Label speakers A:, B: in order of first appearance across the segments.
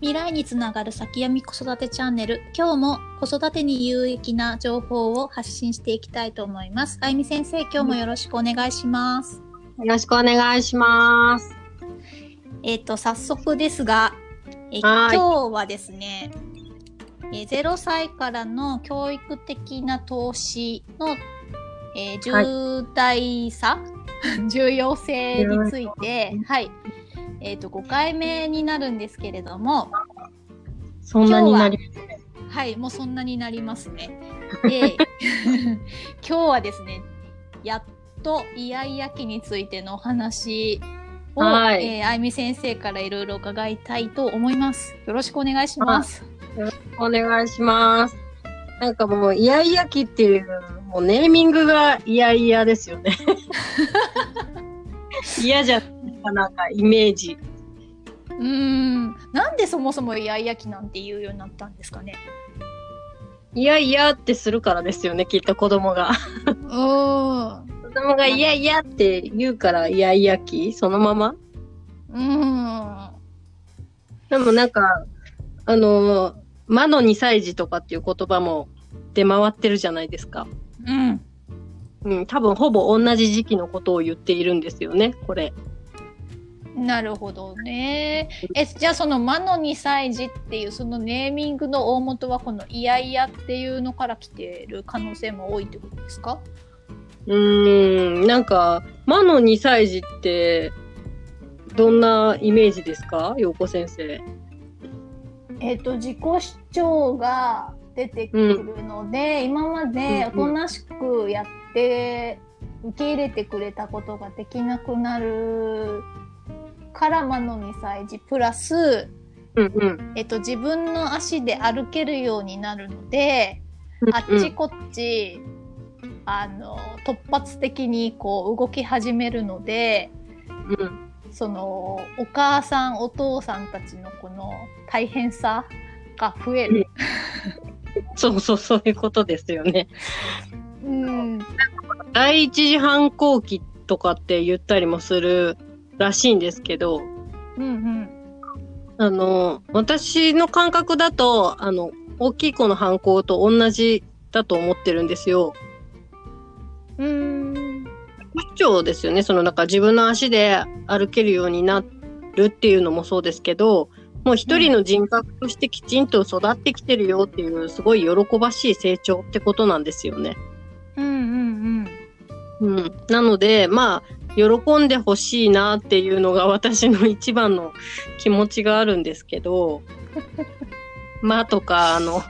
A: 未来につながる先読み子育てチャンネル。今日も子育てに有益な情報を発信していきたいと思います。あゆみ先生今日もよろしくお願いします。
B: よろしくお願いします。
A: えっ、と早速ですがえ
B: はい。
A: 今日はですねえー0歳からの教育的な投資の、えー重大さ、重要性について、はい、えっ、と、5回目になるんですけれども、
B: そんなになり
A: はい、もうそんなになりますね。で、今日はですね、やっとイヤイヤ期についてのお話を、
B: はい
A: えーあゆみ先生からいろいろ伺いたいと思います。よろしくお願いします。
B: お願いします。なんかもう、イヤイヤ期っていう、もうネーミングがイヤイヤですよね。嫌じゃかなんかイメージ。
A: うーん、なんでそもそもイヤイヤ期なんて言うようになったんですかね？
B: いやいやってするからですよね、きっと子供が。
A: うーん。
B: 子供がいやいやって言うからイヤイヤ期そのまま？
A: うーん。
B: でもなんか、あの、魔の2歳児とかっていう言葉も出回ってるじゃないですか。
A: うん。
B: うん、多分ほぼ同じ時期のことを言っているんですよね、これ。
A: なるほどね。え、じゃあその魔の2歳児っていうそのネーミングの大元はこのイヤイヤっていうのから来てる可能性も多いってことですか？
B: うーん、なんか、魔の2歳児って、どんなイメージですか？陽子先生。
A: えっ、と自己主張が出てくるので、今までおとなしくやって受け入れてくれたことができなくなるから魔の2歳児プラス、
B: うんうん。
A: えっと、自分の足で歩けるようになるので、あっちこっち、あの突発的にこう動き始めるので
B: うん。
A: そのお母さんお父さんたちのこの大変さが増える。
B: そうそう、そういうことですよね。
A: うん、
B: 第一次反抗期とかって言ったりもするらしいんですけど、
A: うんうん
B: あの、私の感覚だと、あの、大きい子の反抗と同じだと思ってるんですよ。
A: うん
B: 主張ですよね。そのなんか自分の足で歩けるようになるっていうのもそうですけど、もう一人の人格としてきちんと育ってきてるよっていうすごい喜ばしい成長ってことなんですよね。
A: うんうん
B: うん。なので、まあ、喜んでほしいなっていうのが私の一番の気持ちがあるんですけど、まあとか、あの、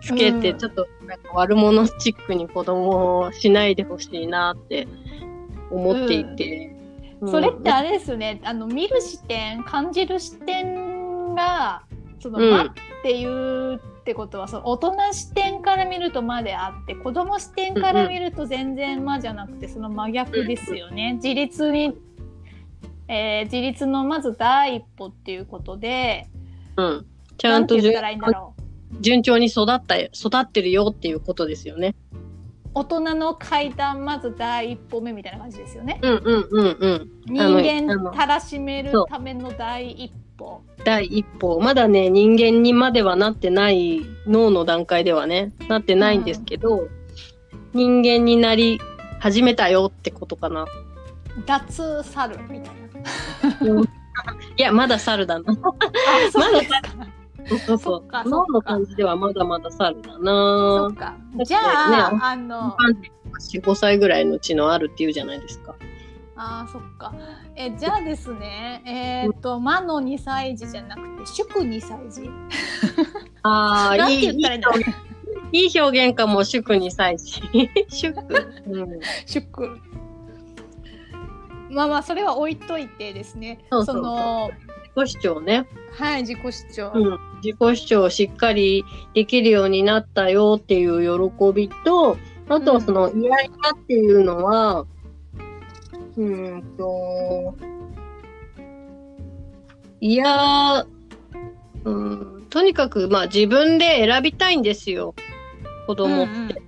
B: つけて
A: うん
B: ちょっとなんか悪者チックに子供をしないでほしいなって思っていて。
A: うん、それってあれですよね。あの見る視点感じる視点がその「
B: うん。
A: 間」っていうってことはその大人視点から見ると「間」であって子供視点から見ると全然「間」じゃなくてその真逆ですよね。自立に、えー自立のまず第一歩っていうことで
B: うん。ちゃんと順調に育った、育ってるよっていうことですよね。
A: 大人の階段まず第一歩目みたいな感じですよね。
B: うんうんうんうん。
A: 人間たらしめるための第一歩。
B: 第一歩。まだね、人間にまではなってない、脳の段階ではね、なってないんですけど、人間になり始めたよってことかな。
A: 脱猿みたいな。
B: いや、まだ猿だな。
A: あ、そう。
B: そうそう脳の感じではまだまだ猿だ
A: そ
B: な
A: っ。か。
B: ね
A: じゃあ、
B: ね
A: あの、
B: 4、5歳ぐらいの知能あるっていうじゃないですか。
A: あーそっか。え、じゃあですね、えっ、と、魔の2歳児じゃなくて、祝2歳児。
B: ああ、いい、いい表現かも、祝2歳児。祝。うん。
A: 祝。まあまあ、それは置いといてですね。
B: そうそうそう
A: の、
B: 自己主張ね。
A: はい、自己主張。
B: うん。自己主張をしっかりできるようになったよっていう喜びと、あとはその、イヤイヤっていうのは、うーんと、いや、うん、とにかく、まあ自分で選びたいんですよ。子供って。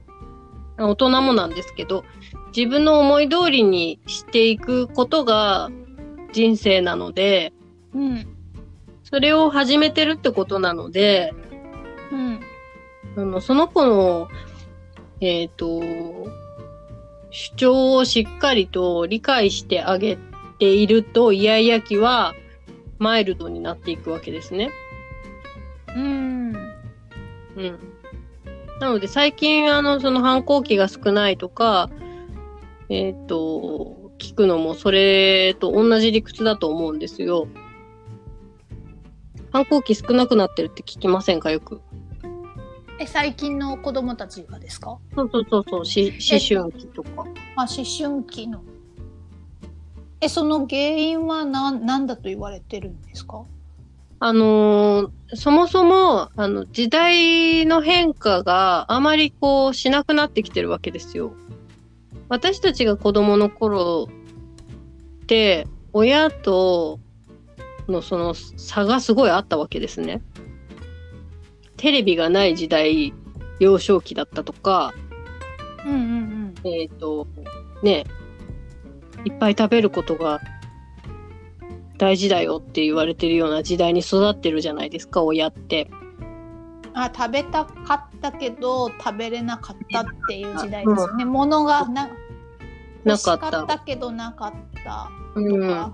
B: 大人もなんですけど、自分の思い通りにしていくことが人生なので、
A: うん。
B: それを始めてるってことなので、
A: うん。
B: あのその子の、えっ、と、主張をしっかりと理解してあげていると、イヤイヤ期はマイルドになっていくわけですね。
A: うん。
B: うん。なので最近、あの、その反抗期が少ないとか、えっ、と、聞くのもそれと同じ理屈だと思うんですよ。反抗期少なくなってるって聞きませんか？よく。
A: え、最近の子供たちがですか？
B: そうそうそうそう、し思春期とか。
A: あ、思春期の。え、その原因は何、なんだと言われてるんですか？
B: あのーそもそも、あの、時代の変化があまりこうしなくなってきてるわけですよ。私たちが子供の頃って、親とのその差がすごいあったわけですね。テレビがない時代、幼少期だったとか、
A: うんうん
B: えっ、と、ね、いっぱい食べることが大事だよって言われてるような時代に育ってるじゃないですか、親って。
A: うん。あ、食べたかったけど、食べれなかったっていう時代ですよね。物がな、
B: な
A: 欲し
B: かった。
A: かったけどなかったと
B: うん
A: か。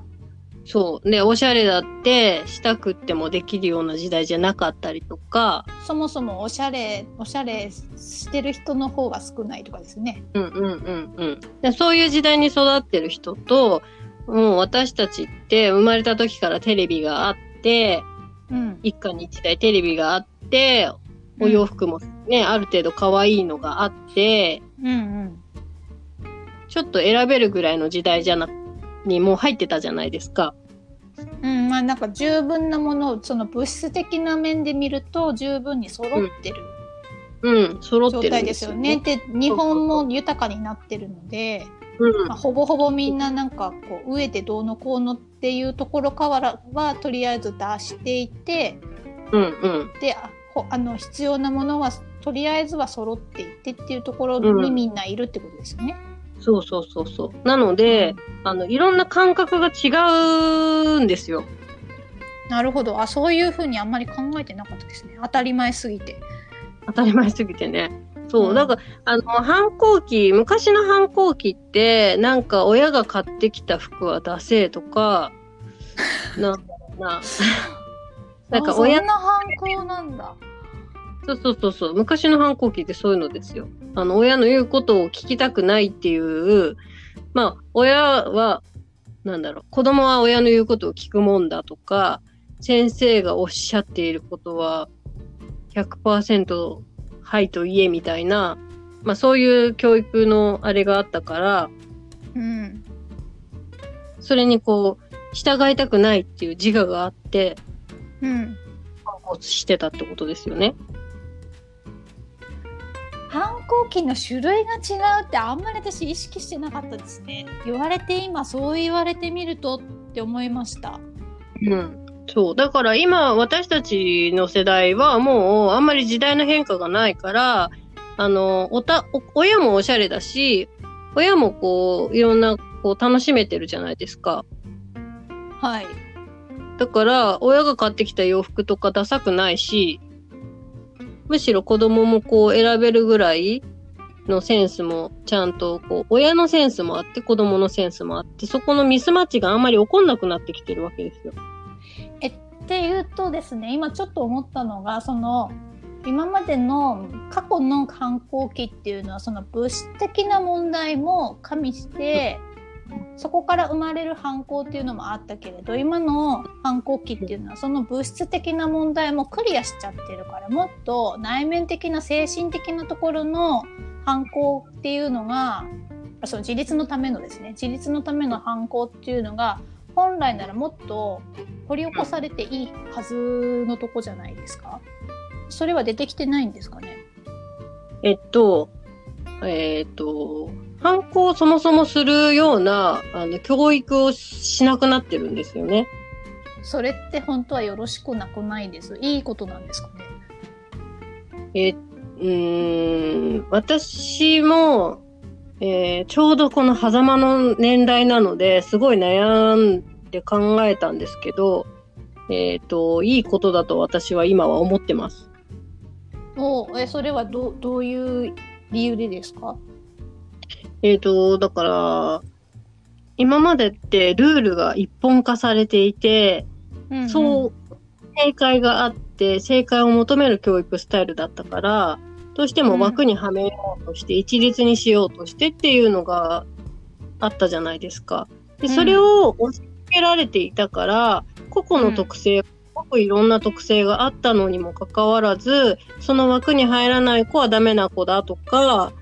B: そう。で、おしゃれだって、したくってもできるような時代じゃなかったりとか、
A: そもそもおしゃれ、おしゃれしてる人の方が少ないとかですね。
B: うんうんうんうん。でそういう時代に育ってる人と、もう私たちって生まれた時からテレビがあって、
A: うん。
B: 一家に一台テレビがあって、お洋服もね、ある程度可愛いのがあって、
A: うんうん。
B: ちょっと選べるぐらいの時代じゃな、にもう入ってたじゃないですか。
A: うん、まあなんか十分なものをその物質的な面で見ると十分に揃ってる
B: うん、揃ってるん
A: 状態
B: で
A: ですすよね。で日本も豊かになってるので、
B: うん
A: まあ、ほぼほぼみんななんかこう上でどうのこうのっていうところからはとりあえず出していて
B: うんうん。
A: であの必要なものはとりあえずは揃っていってっていうところ
B: うん
A: にみんないるってことですよね。
B: そうそうそうそう。なので、あの、いろんな感覚が違うんですよ。
A: なるほどあそういうふうにあんまり考えてなかったですね当たり前すぎて。
B: 当たり前すぎてね。そうう。
A: ん
B: だから、あの、反抗期、昔の反抗期って、なんか親が買ってきた服はダセーとか、なんだろうな。なんか
A: あ
B: 親
A: そんな反抗なんだ。
B: そうそうそうそう。昔の反抗期ってそういうのですよ。あの、親の言うことを聞きたくないっていう、まあ、親は、なんだろう、子供は親の言うことを聞くもんだとか、先生がおっしゃっていることは100%はいと言えみたいな、まあそういう教育のあれがあったから、
A: うん
B: それにこう、従いたくないっていう自我があって、
A: うん
B: 反抗してたってことですよね。
A: 反抗期の種類が違うってあんまり私意識してなかったですね言われて今そう言われてみるとって思いました
B: うん。そう。だから今、私たちの世代はもう、あんまり時代の変化がないから、あの、おた、お親もおしゃれだし、親もこう、いろんな、こう、楽しめてるじゃないですか。
A: はい
B: だから、親が買ってきた洋服とかダサくないし、むしろ子供もこう、選べるぐらいのセンスも、ちゃんと、こう、親のセンスもあって、子供のセンスもあって、そこのミスマッチがあんまり起こんなくなってきてるわけですよ。
A: っていうとですね今ちょっと思ったのがその今までの過去の反抗期っていうのはその物質的な問題も加味してそこから生まれる反抗っていうのもあったけれど今の反抗期っていうのはその物質的な問題もクリアしちゃってるからもっと内面的な精神的なところの反抗っていうのがその自立のためのですね自立のための反抗っていうのが本来ならもっと掘り起こされていいはずのとこじゃないですか？それは出てきてないんですかね？
B: えっと、えっと、反抗をそもそもするような、あの、教育をしなくなってるんですよね。
A: それって本当はよろしくなくないです？いいことなんですかね？
B: えうーん、私も、えーちょうどこの狭間の年代なので、すごい悩んで考えたんですけど、えっ、と、いいことだと私は今は思ってます。
A: おえそれはどどういう理由でですか？
B: えっ、と、だから、今までってルールが一本化されていて、
A: うん
B: そう、正解があって、正解を求める教育スタイルだったから、どうしても枠にはめようとして、一律にしようとしてっていうのがあったじゃないですか。で、
A: うん。
B: それを押し付けられていたから、個々の特性、すごくいろんな特性があったのにもかかわらず、その枠に入らない子はダメな子だとか、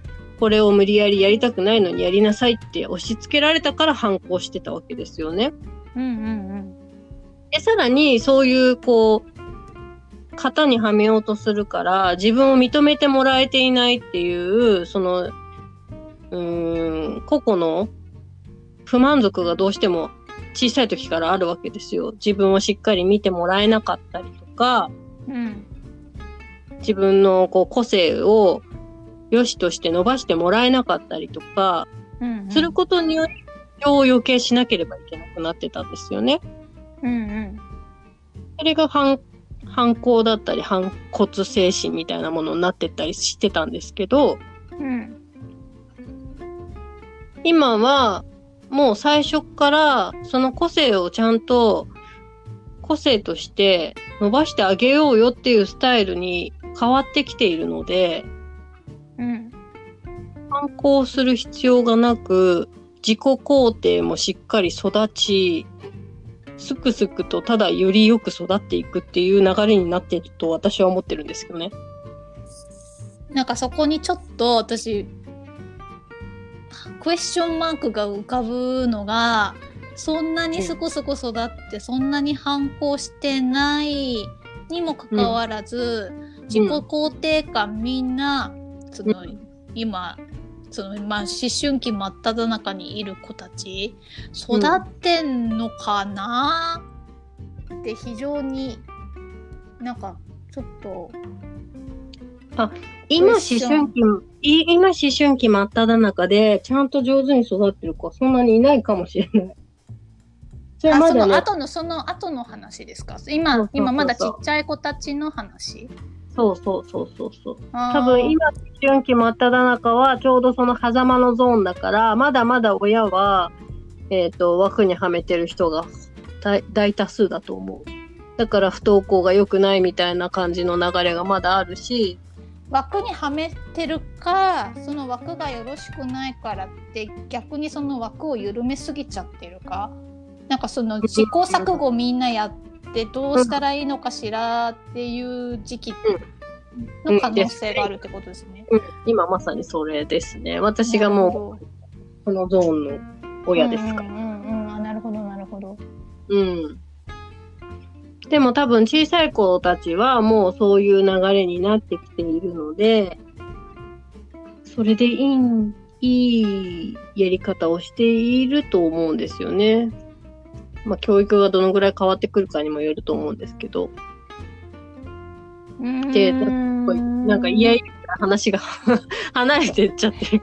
B: これを無理やりやりたくないのにやりなさいって押し付けられたから反抗してたわけですよね。
A: うんうん
B: で、さらに、そういう、こう、型にはめようとするから、自分を認めてもらえていないっていう、その、うーん、個々の不満足がどうしても小さい時からあるわけですよ。自分をしっかり見てもらえなかったりとか、
A: うんうん
B: 自分のこう個性を良しとして伸ばしてもらえなかったりとか、
A: うんうん。
B: することによって、を余計しなければいけなくなってたんですよね。
A: うんうん。
B: それが反反抗だったり反骨精神みたいなものになってったりしてたんですけど、
A: うん。
B: 今はもう最初からその個性をちゃんと個性として伸ばしてあげようよっていうスタイルに変わってきているので、
A: うん
B: 反抗する必要がなく、自己肯定もしっかり育ち、すくすくとただよりよく育っていくっていう流れになっていると私は思ってるんですけどね。
A: なんかそこにちょっと私クエスチョンマークが浮かぶのがそんなにすこすこ育ってそんなに反抗してないにもかかわらず、自己肯定感みんなその、
B: う
A: 今そのまあ思春期真っ只中にいる子たち育ってんのかな？って非常になんかちょっと
B: 今思春期、い今思春期真っ只中でちゃんと上手に育ってる子はそんなにいないかもしれない。それは
A: あその後のその後の話ですか？今今まだちっちゃい子たちの話？
B: そうそうそうそうそう。
A: 多
B: 多分今思春期真っ只中はちょうどその狭間のゾーンだから、まだまだ親は、えっ、と、枠にはめてる人が大大多数だと思う。だから不登校が良くないみたいな感じの流れがまだあるし、
A: 枠にはめてるかその枠がよろしくないからって逆にその枠を緩めすぎちゃってるかなんかその試行錯誤みんなやってどうしたらいいのかしらっていう時期の可能性があるってことですね。
B: うん今まさにそれですね。私がもうこのゾーンの親ですから。
A: うんうんうんなるほどなるほど。
B: うん。でも多分小さい子たちはもうそういう流れになってきているので、それでいいん、いいやり方をしていると思うんですよね。まあ教育がどのぐらい変わってくるかにもよると思うんですけど。でなんかいやいや話が 離れてっちゃってる。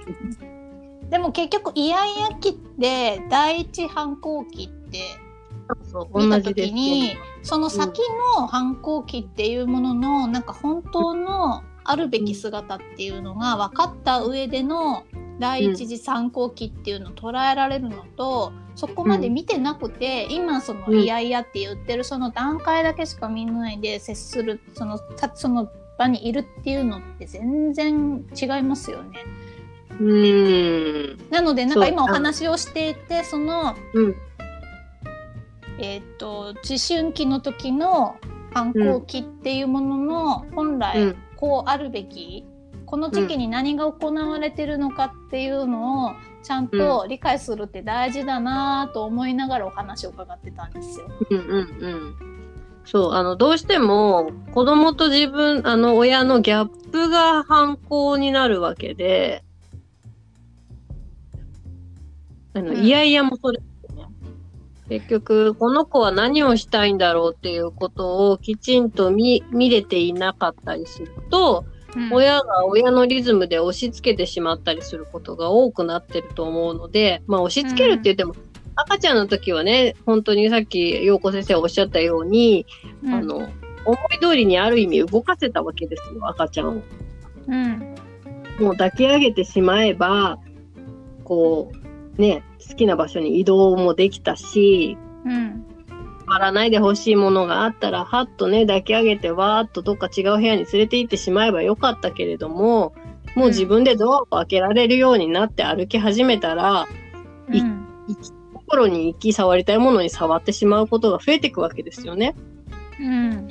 A: でも結局イヤイヤ期って第一反抗期って見た時に、
B: ね。
A: その先の反抗期っていうもののなんか本当のあるべき姿っていうのが分かった上での第一次反抗期っていうのを捉えられるのと、そこまで見てなくて、今その
B: うん
A: いやいやって言ってるその段階だけしか見ないで接するそのたその場にいるっていうのって全然違いますよね。
B: うーん。
A: なのでなんか今お話をしていてその
B: うん。
A: えー、と思春期の時の反抗期っていうものの本
B: う
A: 来
B: ん
A: こうあるべき、この時期に何が行われてるのかっていうのをちゃんと理解するって大事だなと思いながらお話を伺ってたんですよ。
B: うんうんうん。そう、あの、どうしても子供と自分、あの、親のギャップが反抗になるわけで、あの、
A: うん
B: いやいやもそれ。結局、この子は何をしたいんだろうっていうことをきちんと見、見れていなかったりすると、
A: うん。
B: 親が親のリズムで押し付けてしまったりすることが多くなってると思うので、まあ押し付けるって言っても、赤ちゃんの時はね、本当にさっき陽子先生がおっしゃったように、
A: うん。
B: あの、思い通りにある意味動かせたわけですよ、赤ちゃんを。
A: うん。
B: もう抱き上げてしまえば、こう、ね、好きな場所に移動もできたし、
A: うん。
B: 触らないでほしいものがあったら、はっとね、抱き上げて、わーっとどっか違う部屋に連れて行ってしまえばよかったけれども、もう自分でドアを開けられるようになって歩き始めたら、い
A: うん
B: 心に行き触りたいものに触ってしまうことが増えていくわけですよね。
A: うん。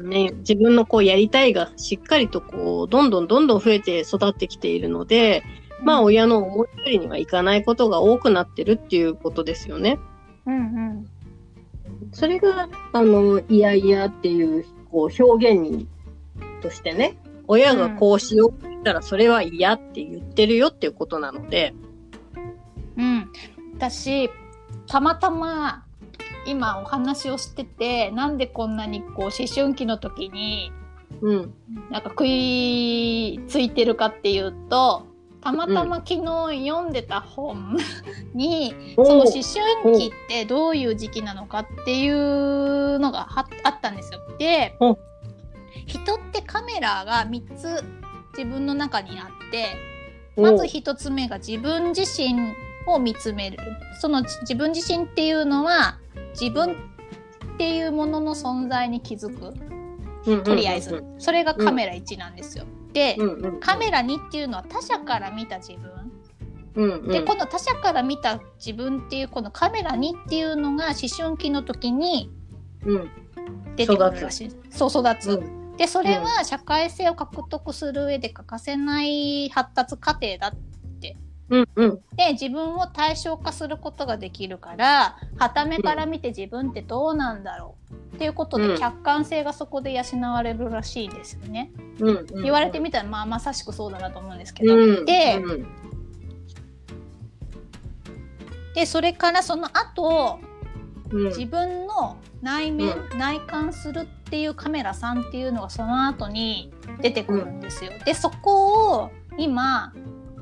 B: ね、自分のこうやりたいがしっかりとこう、どんどんどんどん増えて育ってきているので、まあ親の思い通りにはいかないことが多くなってるっていうことですよね。
A: うんうん。
B: それが、あの、いやいやっていう、こう、表現に、としてね、親がこうしようって言ったら、それは嫌って言ってるよっていうことなので、
A: うん、私たまたま今お話をしててなんでこんなにこう思春期の時に
B: うん、
A: なんか食いついてるかっていうとたまたま昨日読んでた本に、その思春期ってどういう時期なのかっていうのがはあったんですよ。で
B: お。
A: 人ってカメラが3つ自分の中にあって
B: お。
A: まず1つ目が自分自身を見つめる。その自分自身っていうのは自分っていうものの存在に気づく。とりあえず、それがカメラ1なんですよ。で、
B: うんうん、
A: カメラ2っていうのは他者から見た自分。
B: うんうん、
A: でこの他者から見た自分っていうこのカメラ2っていうのが思春期の時に
B: うん、
A: 出てくるらしい。そう育つ、
B: うん。
A: でそれは社会性を獲得する上で欠かせない発達過程だ
B: うん、うん、
A: で自分を対象化することができるから傍目から見て自分ってどうなんだろうっていうこと
B: うん。
A: で客観性がそこで養われるらしいんですよね。
B: うん、うん、
A: 言われてみたらまあまさしくそうだなと思うんですけど、
B: うん、
A: で
B: うん、
A: でそれからその後
B: うん、
A: 自分の内面、
B: う
A: 内観するっていうカメラさんっていうのがその後に出てくるんですよ。でそこを今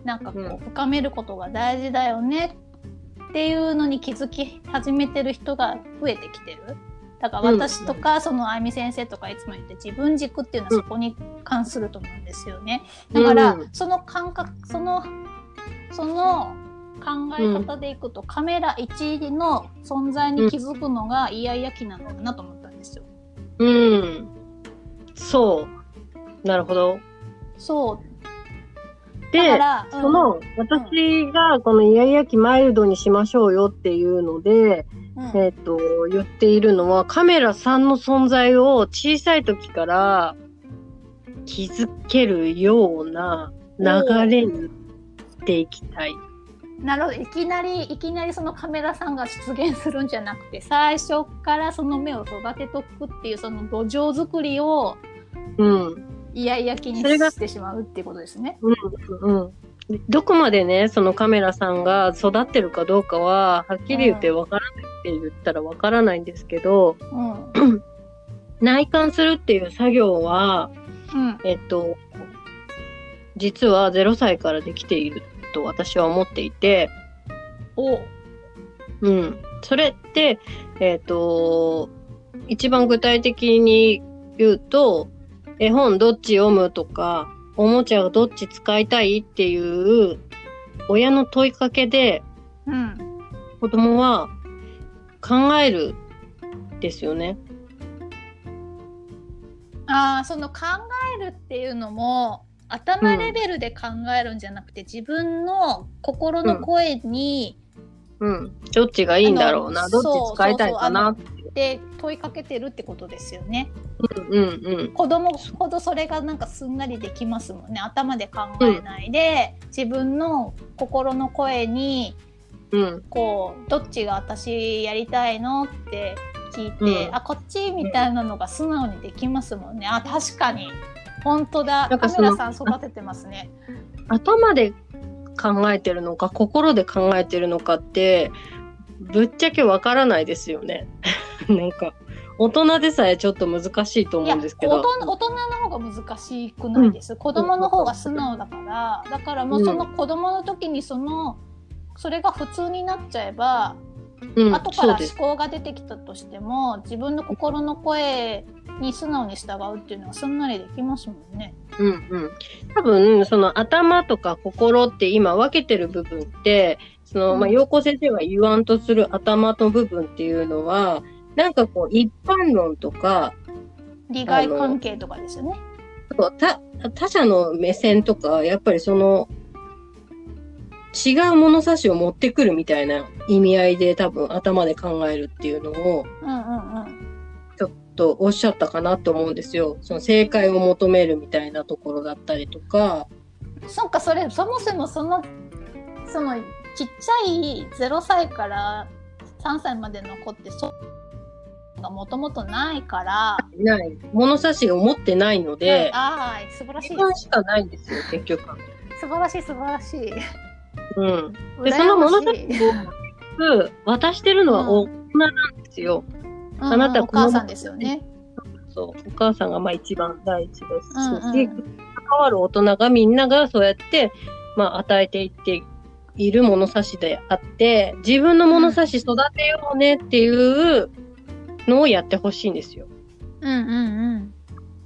A: なんかこ
B: う
A: 深めることが大事だよね。っていうのに気づき始めてる人が増えてきてる。だから私とか、そのあゆみ先生とかいつも言って自分軸っていうのはそこに関すると思うんですよね。だから、
B: うん
A: その感覚そのその考え方でいくと、カメラ1の存在に気づくのがイヤイヤ期なのかなと思ったんですよ。
B: うん、そう、なるほど。
A: そう。だ
B: で
A: うん
B: その、私がこのイヤイヤ期マイルドにしましょうよっていうので、
A: うん
B: えっ、と、言っているのは、カメラさんの存在を小さい時から気づけるような流れにしていきたい。
A: なるほどいきなりいきなりそのカメラさんが出現するんじゃなくて最初からその目を育てとくっていうその土壌作りを
B: うん。
A: イヤイヤ期にしてしまうっていうことですね。
B: うん。どこまでね、そのカメラさんが育ってるかどうかは、はっきり言ってわからないって言ったらわからないんですけど、
A: うん
B: 内観するっていう作業は、
A: うん
B: えっと、実は0歳からできていると私は思っていて、
A: お
B: うん。それって、えっと、一番具体的に言うと、絵本どっち読むとか、おもちゃをどっち使いたいっていう、親の問いかけで
A: うん
B: 子供は考えるですよね。
A: ああその考えるっていうのも頭レベルで考えるんじゃなくて、自分の心の声に、
B: うん。どっちがいいんだろうな。
A: あ
B: ど
A: の
B: っち使いたいかな。
A: で問いかけてるってことですよね。
B: うんうんうん。
A: 子供ほどそれがなんかすんなりできますもんね頭で考えないで、自分の心の声に
B: うん。
A: こうどっちが私やりたいのって聞いて、
B: うん
A: あこっちみたいなのが素直にできますもんねあ確かに本当だカメラさん育ててますね。
B: 頭で考えてるのか、心で考えてるのかって、ぶっちゃけわからないですよね。なんか、大人でさえちょっと難しいと思うんですけど。
A: 大人大人の方が難しくないです、子供の方が素直だからだからもうその子供の時にそのそれが普通になっちゃえば
B: うん、
A: 後から思。考が出てきたとしても自分の心の声に素直に従うっていうのはすんなりできますもんね。
B: うんうん。多分、その頭とか心って今分けてる部分って、その、まあ、子先生が言わんとする頭の部分っていうのは、なんかこう、一般論とか、
A: 利害関係とかですよね。
B: 他他者の目線とか、やっぱりその、違う物差しを持ってくるみたいな意味合いで多分頭で考えるっていうのを。ちょっとおっしゃったかなと思うんですよ。その正解を求めるみたいなところだったりとか、
A: そっかそれそもそもそのそのちっちゃい0歳から3歳までの子ってそうがもともとないから、
B: ない、物差しを持ってないので、
A: ああ素晴らしい
B: 時間しかないんですよ、結局。
A: 素晴らしい素晴らしい。
B: うん。で、その物差しを渡してるのは大人なんですよ。
A: うん
B: あなた
A: お母さんですよね。
B: そう。お母さんがまあ一番第一ですし、
A: うんうん
B: で関わる大人がみんながそうやって、まあ与えていっている物差しであって、自分の物差し育てようねっていうのをやってほしいんですよ。
A: うんうんうん。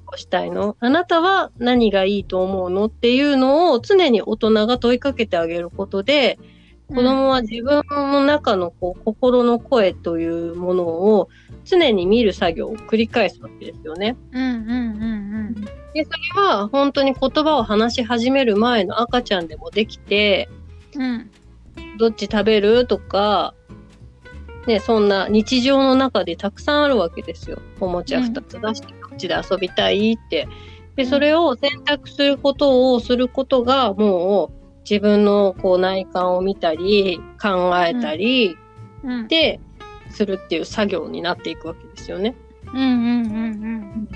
B: こうしたいの？あなたは何がいいと思うのっていうのを常に大人が問いかけてあげることで、子供は自分の中のこう心の声というものを常に見る作業を繰り返すわけですよね。
A: うんうんうん
B: で、それは本当に言葉を話し始める前の赤ちゃんでもできて、
A: うん。うん
B: どっち食べる？とか、ね、そんな日常の中でたくさんあるわけですよ。おもちゃ二つ出してこっちで遊びたいって。で、それを選択することをすることが、もう自分のこう内観を見たり、考えたり、
A: うん。
B: で、するっていう作業になっていくわけですよね。
A: うんうんうん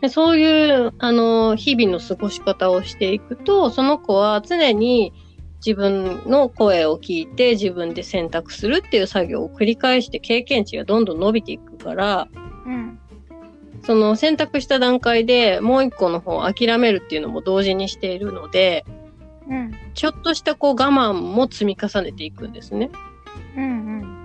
B: でそういう、あの、日々の過ごし方をしていくと、その子は常に自分の声を聞いて自分で選択するっていう作業を繰り返して経験値がどんどん伸びていくから、
A: うん。うん。
B: その選択した段階でもう一個の方を諦めるっていうのも同時にしているので、
A: うん
B: ちょっとしたこう我慢も積み重ねていくんですね。
A: うん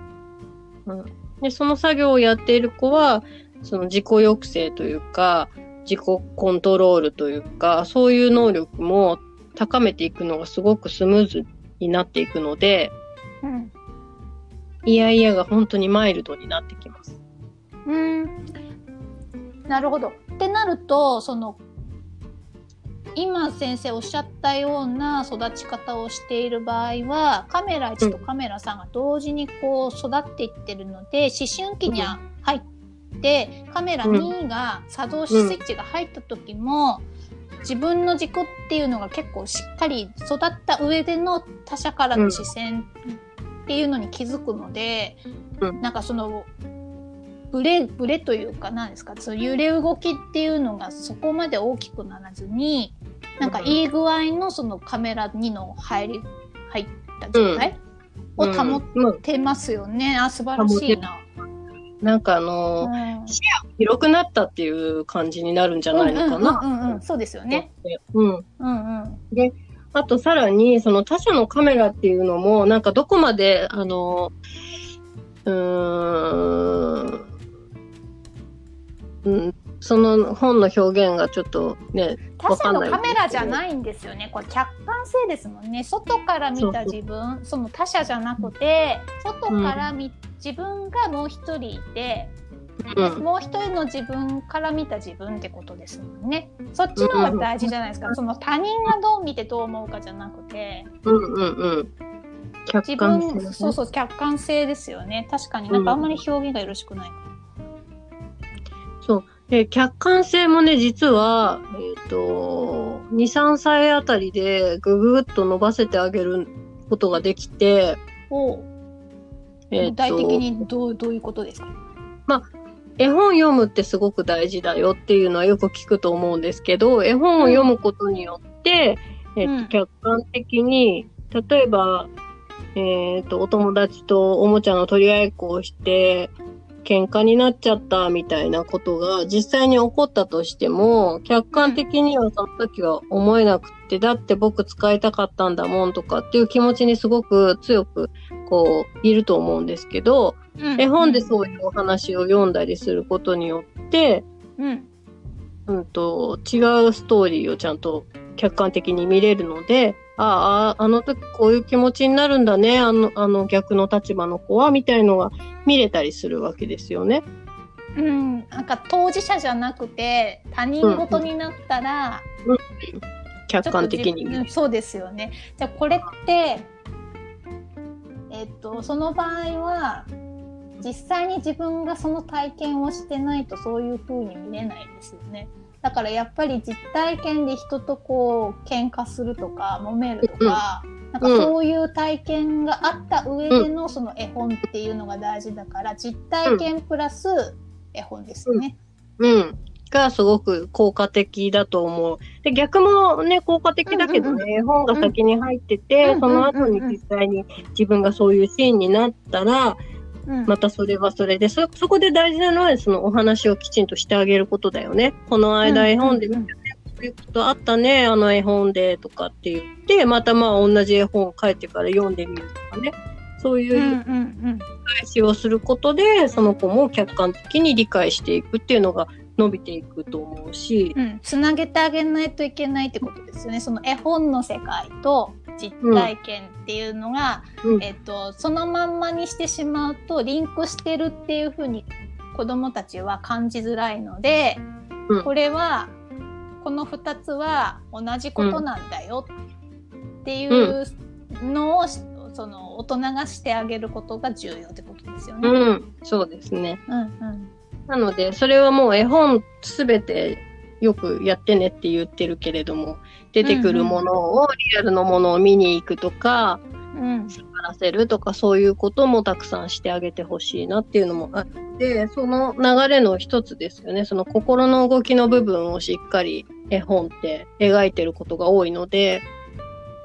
B: で、その作業をやっている子は、その自己抑制というか、自己コントロールというか、そういう能力も高めていくのがすごくスムーズになっていくので、
A: うん。
B: いやいやが本当にマイルドになってきます。
A: うん。なるほど。ってなると、その、今先生おっしゃったような育ち方をしている場合は、カメラ1とカメラ3が同時にこう育っていってるので、思春期には入って、カメラ2が作動スイッチが入った時も、自分の軸っていうのが結構しっかり育った上での他者からの視線っていうのに気づくので、
B: うん
A: なんかそのブレブレというか何ですかその揺れ動きっていうのがそこまで大きくならずになんかいい具合のそのカメラ2の入り入った状態を保っ
B: うんうん
A: てますよね。あ素晴らしいな。
B: なんかあ
A: う
B: のー
A: ん
B: 広くなったっていう感じになるんじゃないのかな。
A: うんうんうんうん、そうですよね。
B: うん。
A: うんうん。
B: あとさらに、その他社のカメラっていうのも、なんかどこまで、あの、うーん、うん、その本の表現がちょっとね、
A: 他者のカメラじゃないんですよね。これ客観性ですもんね。外から見た自分、その他者じゃなくて、外から見、自分がもう一人いて、
B: うん、
A: もう一人の自分から見た自分ってことですもんね。そっちの方が大事じゃないですか。その他人がどう見てどう思うかじゃなくて、
B: うん、うん、うん。客
A: 自
B: 観性、
A: 分、そうそう、客観性ですよね。確かになんかあんまり表現がよろしくないか。
B: で、客観性もね、実は、えっ、と、2、3歳あたりでぐぐっと伸ばせてあげることができて、
A: お
B: えっ、
A: 具体的
B: と、
A: にどうどういうことですか？
B: 絵本読むってすごく大事だよっていうのはよく聞くと思うんですけど、絵本を読むことによって、えっ
A: うん。
B: と、客観的に、例えば、えっと、お友達とおもちゃの取り合いっこをして、喧嘩になっちゃったみたいなことが実際に起こったとしても、客観的にはその時は思えなくって、だって僕使いたかったんだもんとかっていう気持ちにすごく強くこういると思うんですけど、
A: うん
B: 絵本でそういうお話を読んだりすることによって、
A: うん。
B: うんと、違うストーリーをちゃんと客観的に見れるので、ああ、あの時こういう気持ちになるんだね、あの、あの逆の立場の子は、みたいのが見れたりするわけですよね。
A: うん。なんか当事者じゃなくて、他人事になったら、
B: 客観的に
A: ちょっと
B: 見る。
A: 自分そうですよね。じゃあこれって、えっと、その場合は、実際に自分がその体験をしてないとそういう風に見れないですよね。だからやっぱり実体験で人とこう喧嘩するとか揉めるとか、なんかそういう体験があった上でのその絵本っていうのが大事だから実体験プラス絵本ですよね。
B: うん。がすごく効果的だと思う。で、逆もね、効果的だけど
A: うんう
B: ね、絵本が先に入ってて、
A: うん
B: その後に実際に自分がそういうシーンになったら、
A: うん
B: またそれはそれで、そ、そこで大事なのは、そのお話をきちんとしてあげることだよね。この間絵本で
A: うんうん
B: こういうことあったね、あの絵本でとかって言って、またまあ同じ絵本を帰ってから読んでみるとかね。そういう返
A: ん
B: しをすることで、その子も客観的に理解していくっていうのが伸びていくと思うし、
A: うん、つなげてあげないといけないってことですよね。その絵本の世界と実体験っていうのが、
B: うん。
A: えっと、そのまんまにしてしまうとリンクしてるっていうふうに子どもたちは感じづらいので、
B: うん。
A: これはこの2つは同じことなんだよっていうのを、その大人がしてあげることが重要ってことですよね。
B: うん、そうですね。
A: うんうん。
B: なので、それはもう絵本すべてよくやってねって言ってるけれども、出てくるものを、リアルのものを見に行くとか、
A: うん。
B: 触らせるとか、そういうこともたくさんしてあげてほしいなっていうのもあって、その流れの一つですよね。その心の動きの部分をしっかり絵本って描いてることが多いので、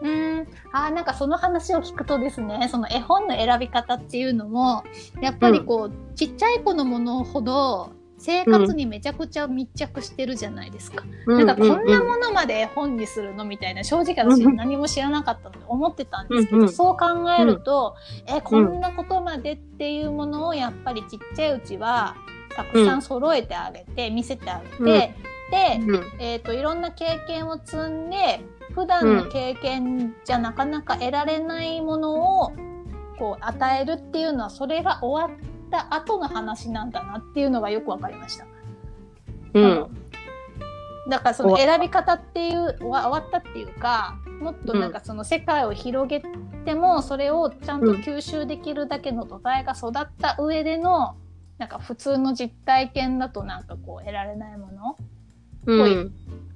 A: うん、あーなんかその話を聞くとですねその絵本の選び方っていうのもやっぱりこう、ちっちゃい子のものほど生活にめちゃくちゃ密着してるじゃないですか。なんかこんなものまで絵本にするのみたいな正直私
B: うん
A: 何も知らなかったので思ってたんですけど、
B: うんうん。
A: そう考えると、えこんなことまでっていうものをやっぱりちっちゃいうちはたくさん揃えてあげて、見せてあげて、
B: うん
A: で、
B: うん。
A: えー、といろんな経験を積んで普段の経験じゃなかなか得られないものをこう与えるっていうのはそれが終わった後の話なんだなっていうのがよく分かりました。
B: うん、
A: だからその選び方っていう終わ終わったっていうかもっとなんかその世界を広げてもそれをちゃんと吸収できるだけの土台が育った上でのなんか普通の実体験だとなんかこう得られないもの
B: うん、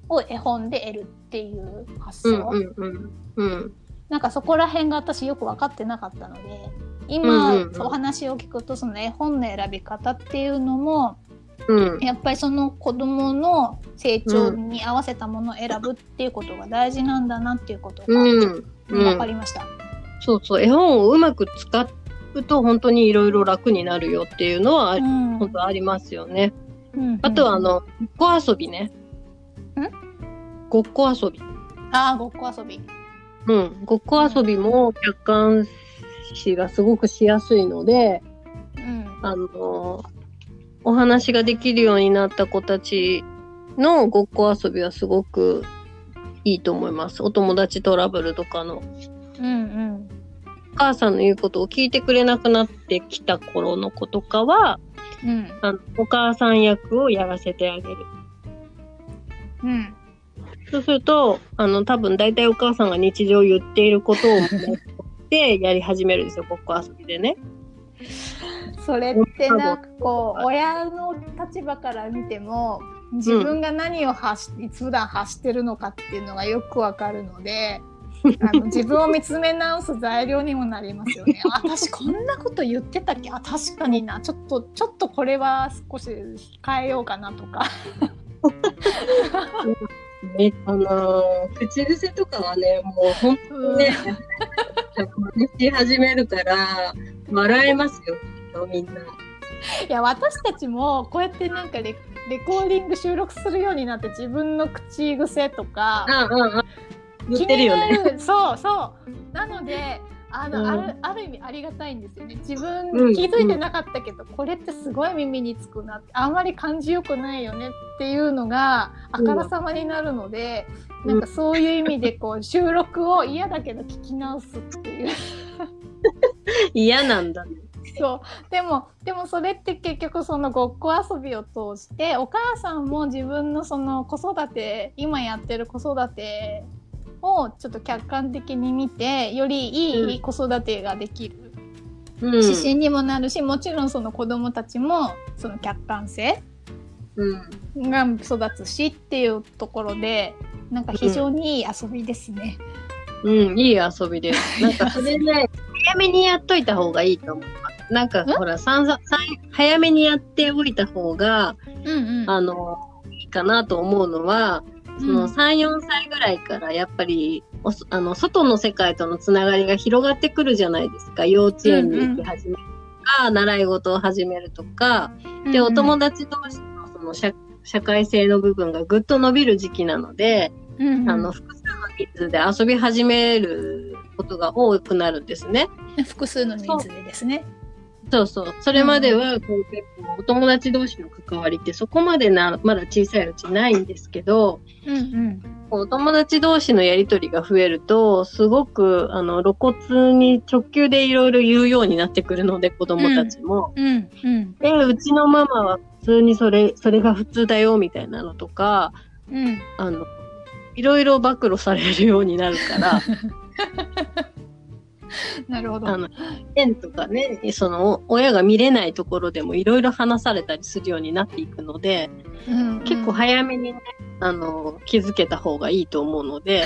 A: を絵本で得るっていう発
B: うん、
A: 想、
B: うん、うん、うん、
A: なんかそこら辺が私よく分かってなかったので今、
B: うんうんうん
A: お話を聞くとその絵本の選び方っていうのも
B: うん、
A: やっぱりその子供の成長に合わせたものを選ぶっていうことが大事なんだなっていうことが
B: うん、
A: 分かりました。
B: そうそう、絵本をうまく使うと本当にいろいろ楽になるよっていうのは、
A: うん
B: 本当ありますよね。
A: うん
B: あとはあの、ごっこ遊びね。
A: ん？
B: ごっこ遊び。
A: あーごっこ遊び。
B: うん。ごっこ遊びも客観視がすごくしやすいので、
A: うん
B: あの、お話ができるようになった子たちのごっこ遊びはすごくいいと思います。お友達トラブルとかの。
A: うんうん
B: お母さんの言うことを聞いてくれなくなってきた頃の子とかは、
A: うん
B: あのお母さん役をやらせてあげる。
A: うん
B: そうすると、あの、多分大体お母さんが日常言っていることをてやり始めるんですよ、ごっこ遊びでね。
A: それってなんかこう親の立場から見ても自分が何を発し、普段発してるのかっていうのがよくわかるのであの自分を見つめ直す材料にもなりますよね。あ私こんなこと言ってたっけ？あ確かになちょっとちょっとこれは少し変えようかなとか。
B: ね、あのー口癖とかはね、もう本当にね、真似し始めるから、笑えますよ、みんな。
A: いや私たちもこうやってなんかレレコーディング収録するようになって自分の口癖とか
B: うんうんうん。言ってるよね。
A: そうそうなのであの、
B: うん。
A: あるある意味ありがたいんですよね。自分
B: うん。
A: 気づいてなかったけど、これってすごい耳につくなってあんまり感じよくないよねっていうのがあからさまになるので、
B: うん。
A: なんかそういう意味でこう収録を嫌だけど聞き直すっていう。
B: 嫌なんだね。
A: そう。でもでもそれって結局そのごっこ遊びを通してお母さんも自分のその子育て今やってる子育てをちょっと客観的に見てよりいい子育てができる
B: うん。
A: 指針にもなるし、もちろんその子供たちもその客観性
B: うん。
A: が育つしっていうところでなんか非常にいい遊びですね。
B: うん、いい遊びです。なんかそれね、早めにやっといた方がいいと思います。なんか
A: ん
B: ほら、さん？ざさん早めにやっておいた方が、
A: うんうん
B: あの、いいかなと思うのは、その
A: うん
B: 3、4歳ぐらいからやっぱり、あの、外の世界とのつながりが広がってくるじゃないですか。幼稚園に行き始めるとか、習い事を始めるとか、で、お友達同士のその社社会性の部分がぐっと伸びる時期なので、
A: うんうん
B: あの、複数の人数で遊び始めることが多くなるんですね。
A: 複数の人数でですね。
B: そうそう。それまでは、こう結構、お友達同士の関わりってそこまでな、まだ小さいうちないんですけど、
A: うんうん。
B: こうお友達同士のやりとりが増えると、すごく、あの、露骨に直球でいろいろ言うようになってくるので、子供たちも。
A: うんうん
B: え、うちのママは普通にそれ、それが普通だよ、みたいなのとか、
A: うん。
B: あの、いろいろ暴露されるようになるから、
A: なるほど。
B: あの、園とかね、その、親が見れないところでもいろいろ話されたりするようになっていくので、
A: うんうん
B: 結構早めにね、あの、気づけた方がいいと思うので、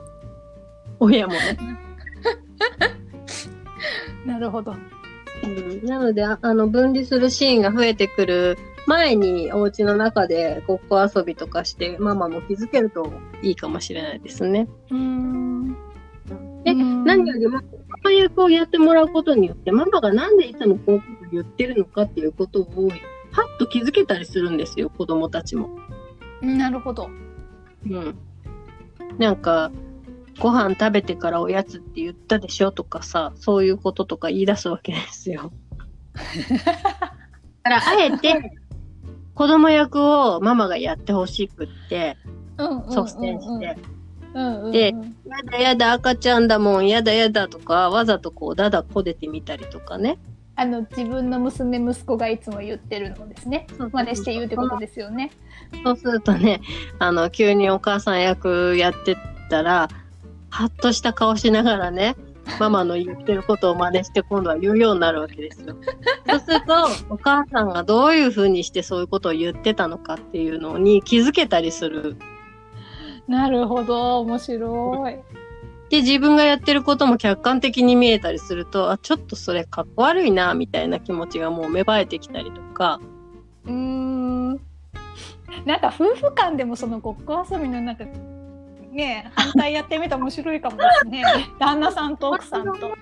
B: 親もね。
A: なるほど。
B: うん、なのであ、あの、分離するシーンが増えてくる前に、お家の中でごっこ遊びとかして、ママも気づけるといいかもしれないですね。
A: うーん
B: で、
A: うん
B: 何よりも、ママ役をやってもらうことによって、ママがなんでいつもこういうこと言ってるのかっていうことを、はっと気づけたりするんですよ、子供たちも。
A: なるほど。
B: うん。なんか、ご飯食べてからおやつって言ったでしょとかさ、そういうこととか言い出すわけですよ。だから、あえて、子供役をママがやってほしくって、
A: うんうんうんうん
B: 率先して、
A: うんうんうん
B: でやだやだ赤ちゃんだもん、やだやだとか、わざとこう、だだこでてみたりとかね。
A: あの自分の娘息子がいつも言ってるのですね。真似して言うってことですよね。
B: そうするとね、あの、急にお母さん役やってたら、はっとした顔しながらね、ママの言ってることを真似して今度は言うようになるわけですよ。そうすると、お母さんがどういうふうにしてそういうことを言ってたのかっていうのに気づけたりする。
A: なるほど面白い。
B: で、自分がやってることも客観的に見えたりすると、あ、ちょっとそれかっこ悪いな、みたいな気持ちがもう芽生えてきたりとか、
A: うーん。なんか夫婦間でもそのごっこ遊びのなんかね反対やってみたら面白いかもですね。旦那さんと奥さんと。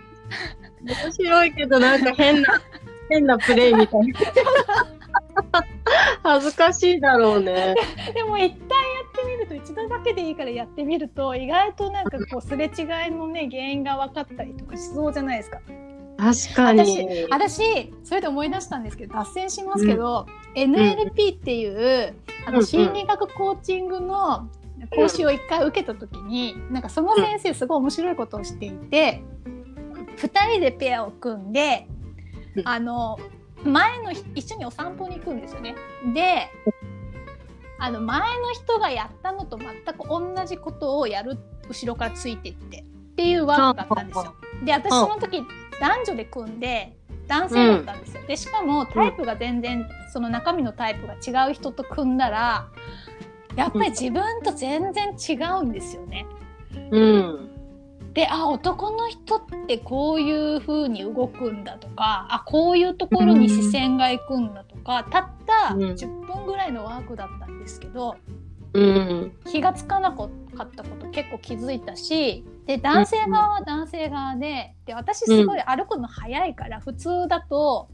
B: 面白いけどなんか変な、変なプレイみたいな。恥ずかしいだろうね。
A: でも一旦やってみると一度だけでいいからやってみると意外となんかこうすれ違いのね原因が分かったりとかしそうじゃないですか。
B: 確かに。
A: 私それで思い出したんですけど脱線しますけど、NLP っていうあの
B: うんうん
A: 心理学コーチングの講習を一回受けた時に、なんかその先生すごい面白いことをしていて、2人でペアを組んで、
B: うん
A: あの前の日一緒にお散歩に行くんですよね。であの前の人がやったのと全く同じことをやる後ろからついてってっていうワークだったんですよ。で私その時男女で組んで男性だったんですよ。でしかもタイプが全然その中身のタイプが違う人と組んだらやっぱり自分と全然違うんですよね。
B: うん。
A: であ男の人ってこういう風に動くんだとかあこういうところに視線が行くんだとか、たった
B: うん
A: 10分ぐらいのワークだったんですけど、
B: うん。
A: 気がつかなかったこと結構気づいたしで男性側は男性側でで私すごい歩くの早いから普通だと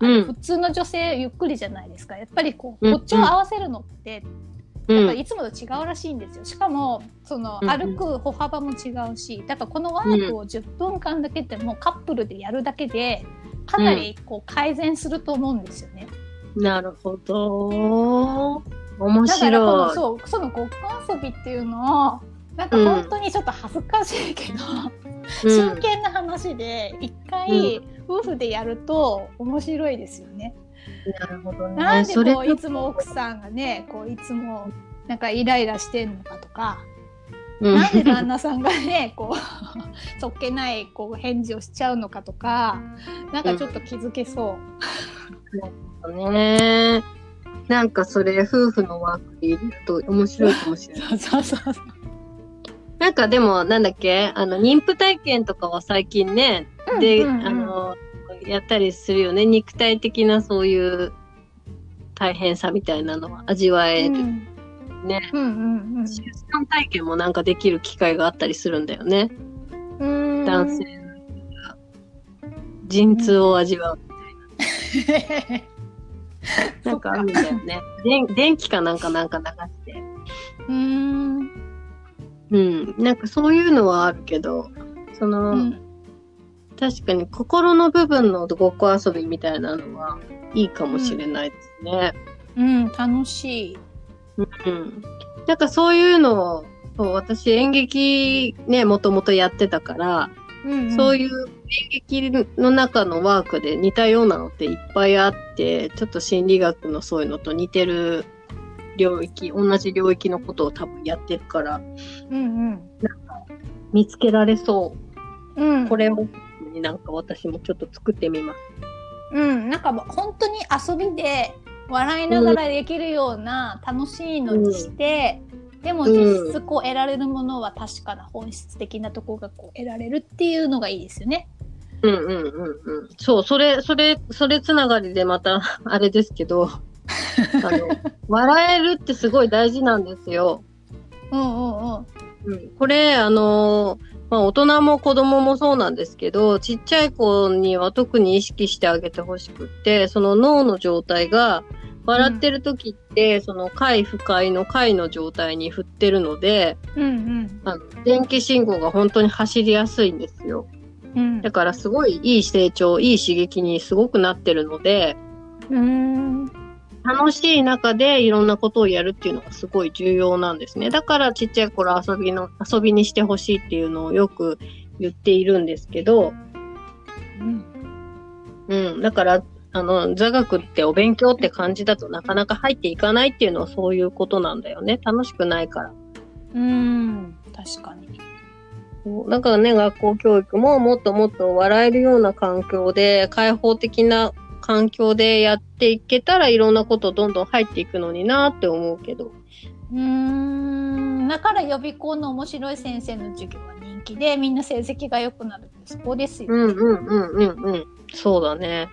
B: うん
A: 普通の女性ゆっくりじゃないですか。やっぱりこう、
B: うん
A: 歩調合わせるのって、
B: うん。
A: やっぱいつもと違うらしいんですよ。しかも、その
B: うん
A: 歩く歩幅も違うし、だからこのワークを10分間だけでもカップルでやるだけで、かなりこう改善すると思うんですよね。
B: なるほど。面
A: だからこの
B: 白い。
A: そうそのごっこ遊びっていうのをなんか本当にちょっと恥ずかしいけど、真剣な話で一回夫婦でやると面白いですよね。
B: なるほどね。
A: なんでこういつも奥さんがねこういつもなんかイライラしてんのかとか、
B: うん
A: なんで旦那さんがねこう そっけないこう返事をしちゃうのかとかなんかちょっと気づけそう。
B: ね。なんかそれ夫婦のワークで入れると面白いかもしれない。
A: そうそうそうそう。
B: なんかでもなんだっけあの妊婦体験とかは最近ね、で、
A: うんうんうん
B: あの、やったりするよね。肉体的なそういう大変さみたいなのは味わえる。
A: うん
B: ね。
A: うんうん
B: 出産体験もなんかできる機会があったりするんだよね。
A: うん。
B: 男性が陣痛を味わう。なんかあるんだよね。電電気かなんかなんか流して。
A: うん。
B: うん。なんかそういうのはあるけど、その、
A: うん
B: 確かに心の部分のごっこ遊びみたいなのはいいかもしれないですね。
A: うん、楽しい。
B: うん。なんかそういうのを、そう私演劇ね、もともとやってたから、
A: うん
B: そういう演劇の中のワークで似たようなのっていっぱいあって、ちょっと心理学のそういうのと似てる領域、同じ領域のことを多分やってるから、
A: うん
B: 見つけられそ
A: うん。うん。
B: う。これを、なんか私もちょっと作ってみます。
A: うん、なんか本当に遊びで笑いながらできるような楽しいのにして、でも実質こう得られるものは確かな本質的なところがこう得られるっていうのがいいですよね。
B: うんうんうんうん。そう、それ、それ、それつながりでまた、あれですけど、あの、笑えるってすごい大事なんですよ。
A: うんうんうん。
B: うん、これ、あのまあ、大人も子供もそうなんですけど、ちっちゃい子には特に意識してあげてほしくって、その脳の状態が、笑ってる時って、その快不快の快の状態に振ってるので、
A: うんうん。
B: あの電気信号が本当に走りやすいんですよ。
A: うん
B: だからすごいいい成長、いい刺激にすごくなってるので、
A: うん。
B: 楽しい中でいろんなことをやるっていうのがすごい重要なんですね。だからちっちゃい頃遊びの、遊びにしてほしいっていうのをよく言っているんですけど、
A: うん。
B: うん。だから、あの、座学ってお勉強って感じだとなかなか入っていかないっていうのはそういうことなんだよね。楽しくないから。
A: うん。確かに。
B: だからね、学校教育ももっともっと笑えるような環境で、開放的な環境でやっていけたらいろんなことどんどん入っていくのになって思うけど。
A: うん。だから予備校の面白い先生の授業は人気でみんな成績が良くなるってそこですよ。
B: うんうんうんうんうん。そうだね。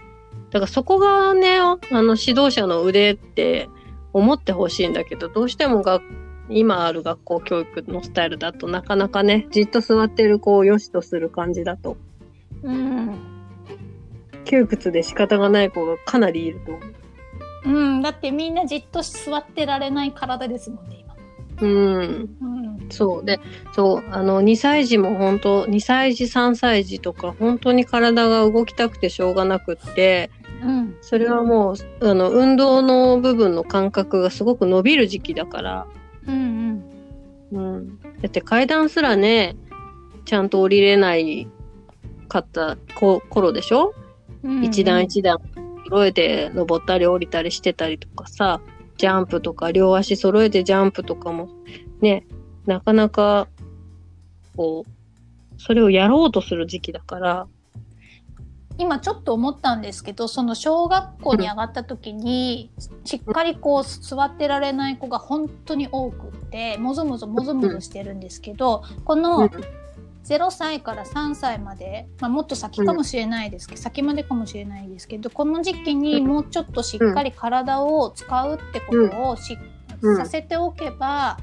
B: だからそこがね、あの指導者の腕って思ってほしいんだけど、どうしてもが今ある学校教育のスタイルだとなかなかね、じっと座ってる子を良しとする感じだと、
A: うん。
B: 窮屈で仕方がない子がかなりいると思う。
A: うん。だってみんなじっと座ってられない体ですもんね、今。
B: うん。
A: うん。
B: そう。で、そう、あの、2歳児も本当、2歳児、3歳児とか、本当に体が動きたくてしょうがなくって、
A: うん。
B: それはもう、あの、運動の部分の感覚がすごく伸びる時期だから、
A: うん
B: うん。だって階段すらね、ちゃんと降りれないかったこ頃でしょ、
A: うん。
B: 一段一段揃えて登ったり降りたりしてたりとかさ、ジャンプとか両足揃えてジャンプとかもね、なかなか、こう、それをやろうとする時期だから、
A: 今ちょっと思ったんですけど、その小学校に上がった時に、しっかりこう座ってられない子が本当に多くって、もぞもぞもぞもぞしてるんですけど、この0歳から3歳まで、まあ、もっと先かもしれないですけど、先までかもしれないですけど、この時期にもうちょっとしっかり体を使うってことをし、
B: うん
A: させておけば、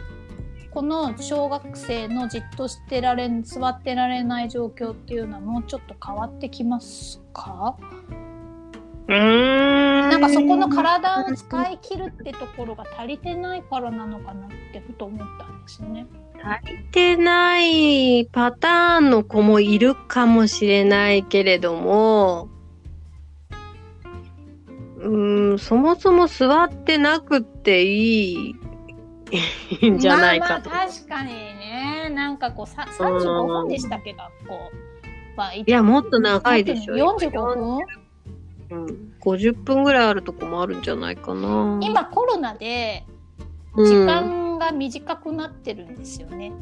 A: この小学生のじっとしてられん、座ってられない状況っていうのはもうちょっと変わってきますか？
B: うーん。
A: なんかそこの体を使い切るってところが足りてないからなのかなってふと思ったんですよね。
B: 足りてないパターンの子もいるかもしれないけれども、うーん、そもそも座ってなくっていいんじゃないかと。
A: まあまあ確かにね、なんかこうさ35分でしたっけ、学校は。い
B: いや、もっと長いでしょ。
A: 45分？
B: うん、50分ぐらいあるとこもあるんじゃないかな。
A: 今コロナで
B: うん
A: 時間が短くなってるんですよね。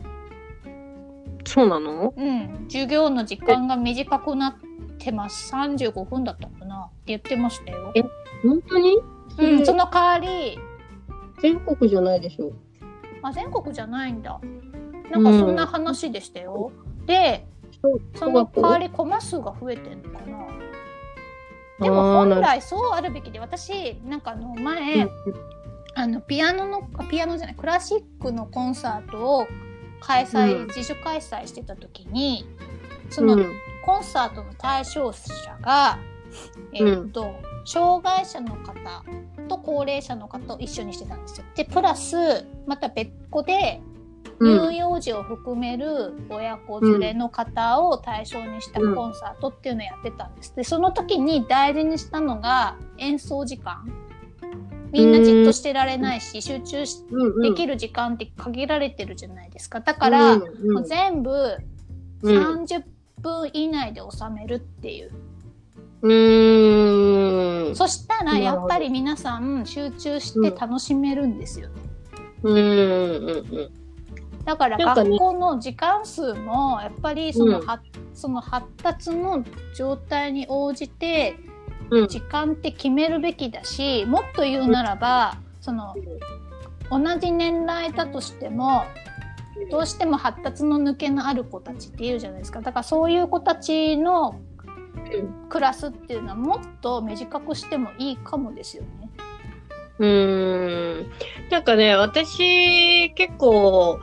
B: そうなの？
A: うん、授業の時間が短くなってます。35分だったかなって言ってましたよ。
B: え本当に？
A: うん、その代わり、
B: 全国じゃないでしょ？
A: あ、全国じゃないんだ。なんかそんな話でしたよ。で、
B: そう
A: その代わりコマ数が増えてんのかな。でも本来そうあるべきで、私、なんかあの前、あのピアノのあピアノじゃないクラシックのコンサートを開催、
B: うん
A: 自主開催してた時にその
B: うん
A: コンサートの対象者が、えーっと障害者の方と高齢者の方を一緒にしてたんですよ。でプラスまた別個で
B: うん
A: 乳幼児を含める親子連れの方を対象にしたコンサートっていうのをやってたんです。でその時に大事にしたのが演奏時間。みんなじっとしてられないし集中しできる時間って限られてるじゃないですか。だから、もう全部
B: うん
A: 30分以内で収めるっていう。
B: うーん。
A: そしたらやっぱり皆さん集中して楽しめるんですよね。
B: うんうんうん。
A: だから学校の時間数もやっぱりその,、その発達の状態に応じて
B: うん
A: 時間って決めるべきだしもっと言うならばその同じ年代だとしてもどうしても発達の抜けのある子たちっていうじゃないですかだからそういう子たちのクラスっていうのはもっと短くしてもいいかもですよね。
B: うーん。なんかね、私、結構、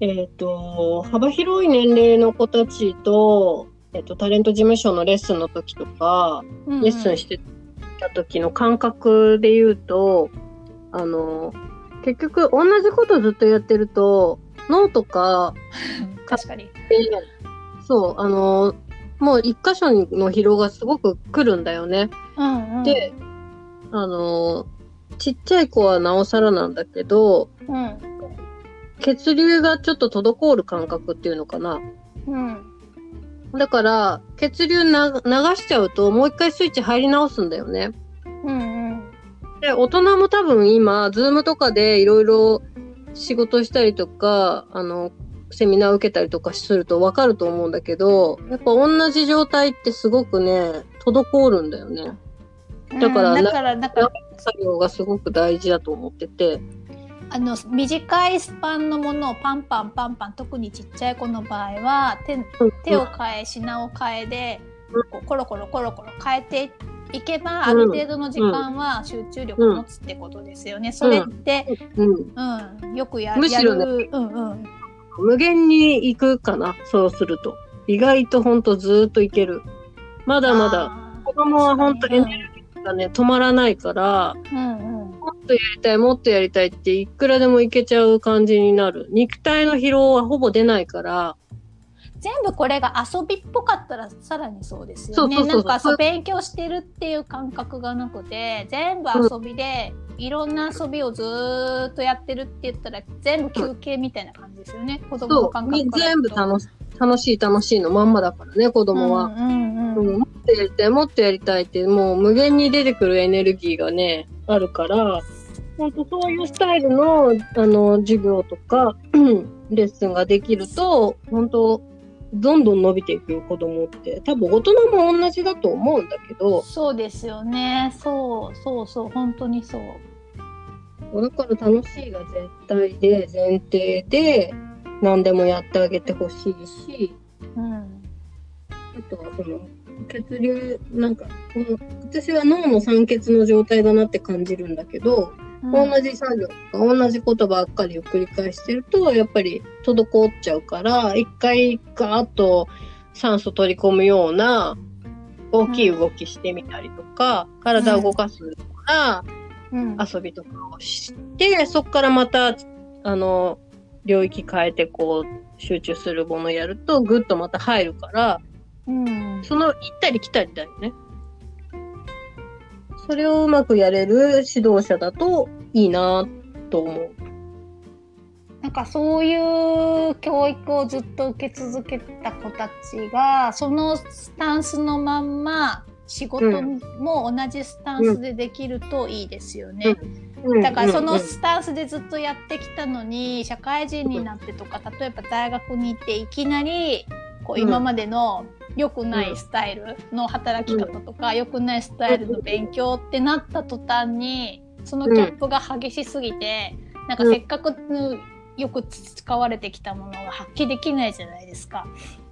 B: えっ、と、幅広い年齢の子たちと、えっ、と、タレント事務所のレッスンの時とか、
A: うんうん
B: レッスンしてた時の感覚で言うと、あの、結局同じことずっとやってると、脳とか
A: 確かに。
B: で、そう、あの、もう一箇所の疲労がすごく来るんだよね。
A: うんうん、
B: で、あの、ちっちゃい子はなおさらなんだけど、
A: うん
B: 血流がちょっと滞る感覚っていうのかな。
A: うん
B: だから、血流な流しちゃうと、もう一回スイッチ入り直すんだよね。
A: うんうん
B: で、大人も多分今、ズームとかでいろいろ仕事したりとか、あの、セミナー受けたりとかするとわかると思うんだけど、やっぱ同じ状態ってすごくね、滞るんだよね。だから
A: うんだからだから
B: 作業がすごく大事だと思ってて。
A: あの短いスパンのものをパンパンパンパン特にちっちゃい子の場合は手手を変え品を変えでこうコロコロコロコロ変えていけばある程度の時間は集中力を持つってことですよね。それって、
B: うん。
A: うん、よくや
B: むしろね
A: やる、うんうん、
B: 無限に行くかな、そうすると。意外とほんとずーっといける。まだまだ、子供はほんとエネルギーがね、止まらないから、
A: うんうん
B: もっとやりたい、もっとやりたいっていくらでもいけちゃう感じになる。肉体の疲労はほぼ出ないから、
A: 全部これが遊びっぽかったらさらにそうですよね。
B: そうそうそう
A: なんか勉強してるっていう感覚がなくて全部遊びで、いろんな遊びをずーっとやってるって言ったら全部休憩みたいな感じですよね。子供の感覚
B: 全部楽し楽しい楽しいのまんまだからね、子供は。
A: うんうんうん
B: うんもっとやりたい、もっとやりたいって、もう無限に出てくるエネルギーがね、あるから、本当そういうスタイルの、あの、授業とか、レッスンができると、本当どんどん伸びていくよ、子供って。多分大人も同じだと思うんだけど、
A: そうですよね。そうそうそう本当にそう。
B: だから楽しいが絶対で、前提で、何でもやってあげてほしいし、
A: うん
B: あとはその血流なんかこの私は脳の酸欠の状態だなって感じるんだけど、
A: うん。
B: 同じ作業とか同じことばっかりを繰り返してるとやっぱり滞っちゃうから一回ガーッと酸素取り込むような大きい動きしてみたりとか、体を動かすような
A: うん。
B: 遊びとかをして、そこからまた、あの、領域変えてこう、集中するものをやると、ぐっとまた入るから、
A: うん。
B: その行ったり来たりだよね。それをうまくやれる指導者だといいなと思う。
A: なんかそういう教育をずっと受け続けた子たちがそのスタンスのまんま仕事も同じスタンスでできるといいですよね。だからそのスタンスでずっとやってきたのに社会人になってとか例えば大学に行っていきなりこう
B: うん。
A: 今までの良くないスタイルの働き方とか良くないスタイルの勉強ってなった途端にそのギャップが激しすぎてなんかせっかくよく使われてきたものが発揮できないじゃないですか。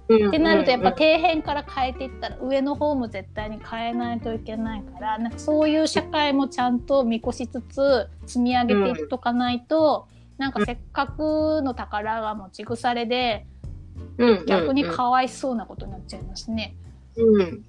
B: うん。
A: ってなるとやっぱ
B: うん。
A: 底辺から変えていったら上の方も絶対に変えないといけないからなんかそういう社会もちゃんと見越しつつ積み上げていっとかないと、なんかせっかくの宝が持ち腐れで
B: うん。
A: 逆にかわいそうなことになっちゃいますね。
B: うん、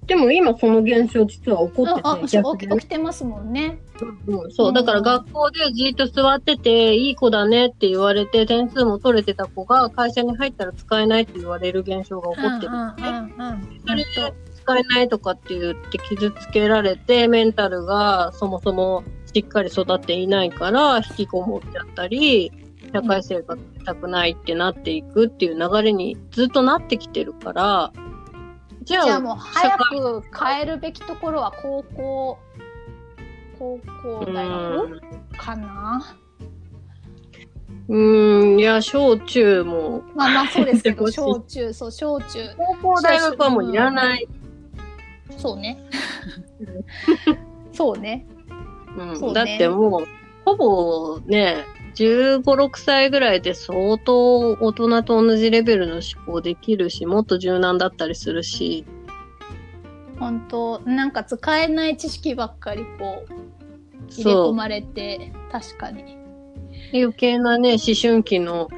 B: でも今その現象実は起こってて、
A: 起きてますもんね。
B: うんそう、だから学校でじっと座ってて、いい子だねって言われて、点数も取れてた子が会社に入ったら使えないって言われる現象が起こってる。
A: うんうんうんうん。
B: それで使えないとかって言って傷つけられて、メンタルがそもそもしっかり育っていないから、引きこもっちゃったり、社会生活したくないってなっていくっていう流れにずっとなってきてるから、じゃあ、
A: もう早く変えるべきところは高校高校大学？かな？
B: うーん、いや、小中も、
A: まあまあそうですけど、小中、そう、小中。
B: 高校大学はもういらない。
A: そうね。そうね。
B: うん
A: そうね
B: だってもう、ほぼね、15、6歳ぐらいで相当大人と同じレベルの思考できるし、もっと柔軟だったりするし、
A: 本当なんか使えない知識ばっかりこう、入れ。込まれて、確かに。
B: 余計なね、思春期の、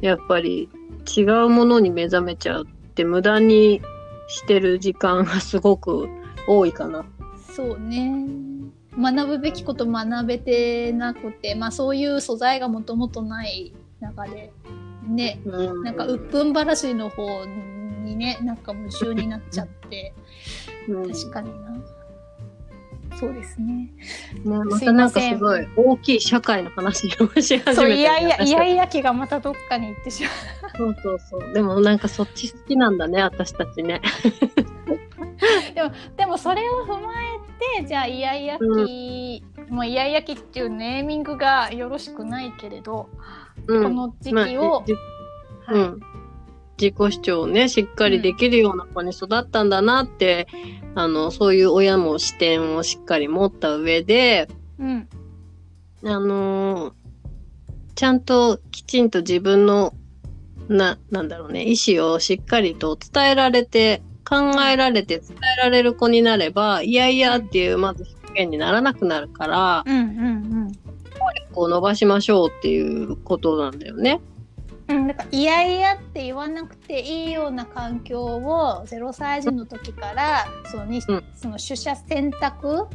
B: やっぱり違うものに目覚めちゃうって無駄にしてる時間がすごく多いかな。
A: そうね。学ぶべきこと学べてなくて、まあそういう素材がもともとない中で、ね、
B: うん、
A: なんか鬱憤話の方にね、なんか夢中になっちゃって、
B: うん。
A: 確かにな。そうですね。
B: ね、またなんかすごい大きい社会の話をし始めてる
A: そう、いやいや、
B: 私
A: いやいや気がまたどっかに行ってしまう。
B: そうそうそう。でもなんかそっち好きなんだね、私たちね。
A: でもそれを踏まえてじゃあイヤイヤ期、もうイヤイヤ期っていうネーミングがよろしくないけれど、
B: うん。
A: この時
B: まあ
A: 期を、
B: じ
A: はい
B: うん。自己主張をね、しっかりできるような子に育ったんだなって、あの、そういう親も視点をしっかり持った上で、
A: うん
B: あのーちゃんときちんと自分の、な、なんだろうね、意思をしっかりと伝えられて、考えられて伝えられる子になれば、いやいやっていう、まず表現にならなくなるから、
A: うんうん
B: こう伸ばしましょうっていうことなんだよね。
A: うんうんだからイヤイヤって言わなくていいような環境を0歳児の時からそのに、
B: うん
A: その取捨選択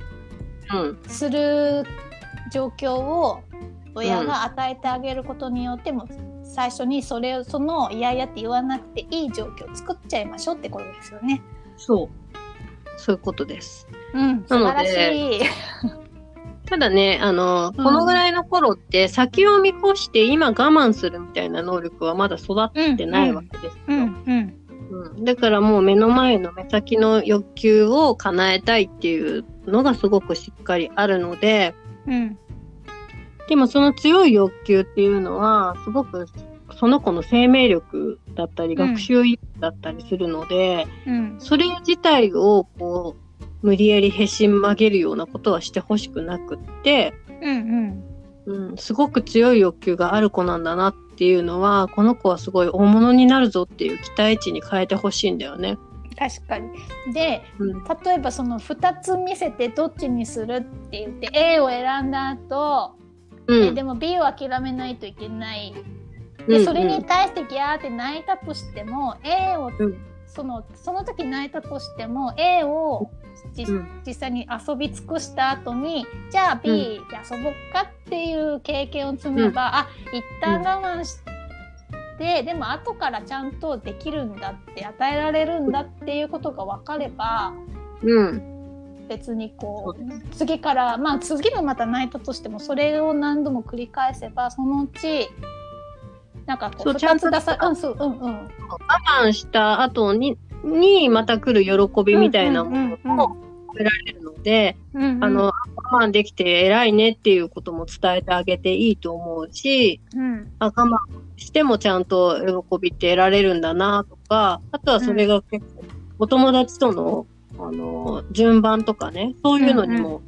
B: うん。
A: する状況を親が与えてあげることによっても、最初にそれをそのイヤイヤって言わなくていい状況を作っちゃいましょうってことですよね。
B: そう。そういうことです。
A: うん、素晴らしい。
B: ただね、あの、
A: うん。
B: このぐらいの頃って先を見越して今我慢するみたいな能力はまだ育ってないわけですよ。
A: うん
B: だからもう目の前の目先の欲求を叶えたいっていうのがすごくしっかりあるので、
A: うん。
B: でもその強い欲求っていうのは、すごくその子の生命力だったり、
A: うん。
B: 学習意欲だったりするので、
A: うん。
B: それ自体をこう、無理やりへし曲げるようなことはしてほしくなくって、
A: うん
B: うん、すごく強い欲求がある子なんだなっていうのは、この子はすごい大物になるぞっていう期待値に変えてほしいんだよね。
A: 確かに。で
B: うん。
A: 例えばその2つ見せてどっちにするって言って A を選んだ後、
B: うん。
A: えでも B を諦めないといけない。
B: うん
A: でそれに対してギャーって泣いたとしても A を
B: うん
A: そのその時泣いたとしても A をじ
B: うん。
A: 実際に遊び尽くした後にじゃあ B で遊ぼっかっていう経験を積めば、あ一旦我慢して、でも後からちゃんとできるんだって与えられるんだっていうことが分かれば
B: うん。
A: 別にこう次からまあ次もまた泣いたとしてもそれを何度も繰り返せばそのうちなんかこ
B: そうう
A: 2つ出
B: ちゃ
A: さうんそううんうん。
B: 我慢した後に、にまた来る喜びみたいなものも得られるので、
A: うんうん。
B: あの、我慢できて偉いねっていうことも伝えてあげていいと思うし、
A: うん。
B: あ我慢してもちゃんと喜びって得られるんだなとか、あとはそれが結構、お友達との、あの、順番とかね、そういうのにも、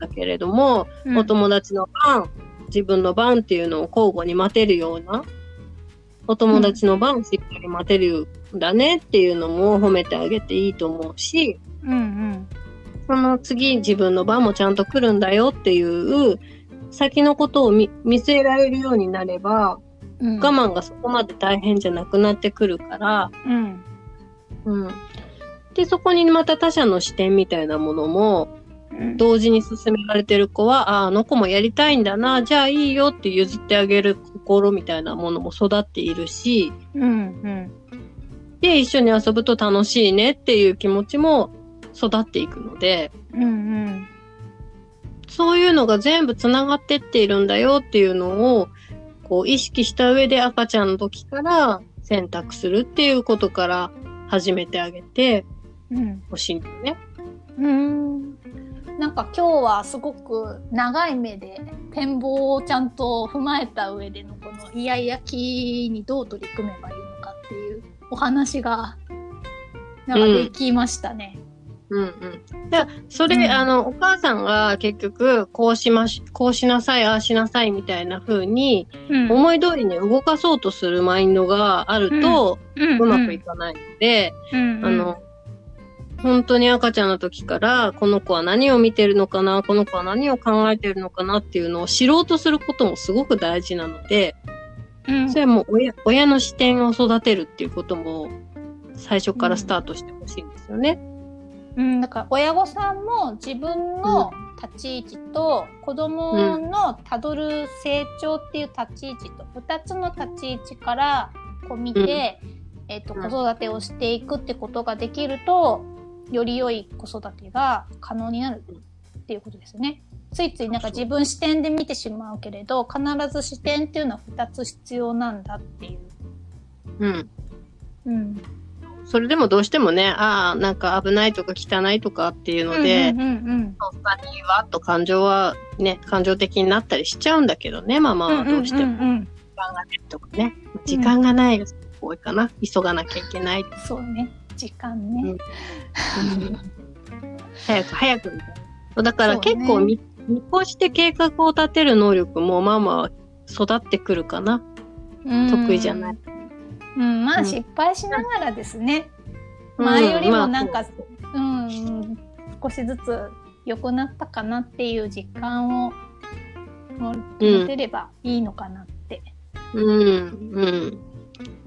B: だけれども、
A: うん。
B: お友達の番、自分の番っていうのを交互に待てるような、お友達の番をしっかり待てるんだねっていうのも褒めてあげていいと思うし、
A: うんうん
B: その次自分の番もちゃんと来るんだよっていう、先のことを見見据えられるようになれば、
A: うん。
B: 我慢がそこまで大変じゃなくなってくるから、
A: うん。
B: うん。で、そこにまた他者の視点みたいなものも、
A: うん。
B: 同時に進められてる子は、ああ、あの子もやりたいんだな、じゃあいいよって譲ってあげる心みたいなものも育っているし、
A: うんうん。
B: で、一緒に遊ぶと楽しいねっていう気持ちも育っていくので、
A: うんうん
B: そういうのが全部繋がってっているんだよっていうのを、こう意識した上で赤ちゃんの時から選択するっていうことから始めてあげて
A: うん
B: ほしいんだよね。
A: うんなんか今日はすごく長い目で展望をちゃんと踏まえた上でのこのイヤイヤ期にどう取り組めばいいのかっていうお話がなんかできましたね。
B: うんうん。で、それ、
A: うん。
B: あの、お母さんが結局、こうしまし、こうしなさい、ああしなさいみたいな風に、
A: うん。
B: 思い通りに動かそうとするマインドがあると、
A: うん。
B: うまくいかないので、
A: うん。
B: あの、本当に赤ちゃんの時から、この子は何を見てるのかな、この子は何を考えてるのかなっていうのを知ろうとすることもすごく大事なので、
A: うん。
B: それはもう親親の視点を育てるっていうことも、最初からスタートしてほしいんですよね。
A: うん、だから親御さんも自分の立ち位置と子供のたどる成長っていう立ち位置と2つの立ち位置からこう見て、えっと
B: うん
A: 子育てをしていくってことができるとより良い子育てが可能になるっていうことですよね。ついついなんか自分視点で見てしまうけれど必ず視点っていうのは2つ必要なんだっていう。
B: うん。
A: うん、
B: それでもどうしてもね、ああ、なんか危ないとか汚いとかっていうので、
A: うんうんうん
B: そんなにわっと感情はね、感情的になったりしちゃうんだけどね、ママはどうしても。
A: んんん
B: 時間がないとかね。時間がないが多いかな。急がなきゃいけない。
A: そうね時間ね。
B: 早く早くみたいな。だから結構見,、見越して計画を立てる能力もママは育ってくるかな。得意じゃない。
A: うん、まあ
B: うん
A: 失敗しながらですね。
B: うん
A: 前よりもなんか
B: まあそう
A: うん、少しずつ良くなったかなっていう実感を持持てればいいのかなって。
B: うん、うん。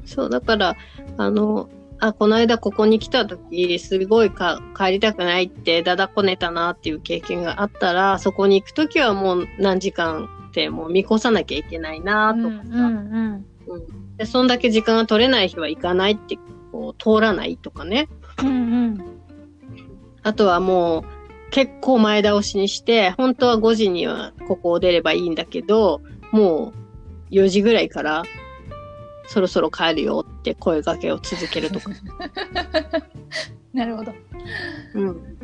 B: そう、だから、あの、あ、この間ここに来た時、すごいか帰りたくないって、だだこねたなっていう経験があったら、そこに行く時はもう何時間ってもう見越さなきゃいけないなとかさ、
A: うん
B: で、そんだけ時間が取れない日は行かないって、こう、通らないとかね。
A: うんうん
B: あとはもう、結構前倒しにして、本当は5時にはここを出ればいいんだけど、もう4時ぐらいから、そろそろ帰るよって声掛けを続けるとか。
A: なるほど。
B: うん。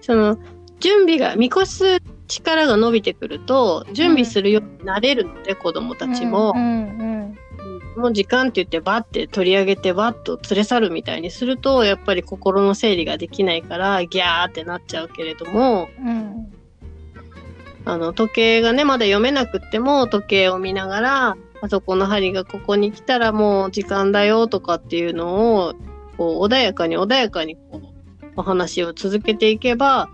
B: その、準備が、見越す力が伸びてくると、準備するようになれるので、子供たちも
A: う。んうん
B: もう時間って言ってバッて取り上げてバッと連れ去るみたいにすると、やっぱり心の整理ができないから、ギャーってなっちゃうけれども、
A: うん
B: あの、時計がね、まだ読めなくっても、時計を見ながら、あそこの針がここに来たらもう時間だよとかっていうのを、こう、穏やかに穏やかにこう、お話を続けていけば、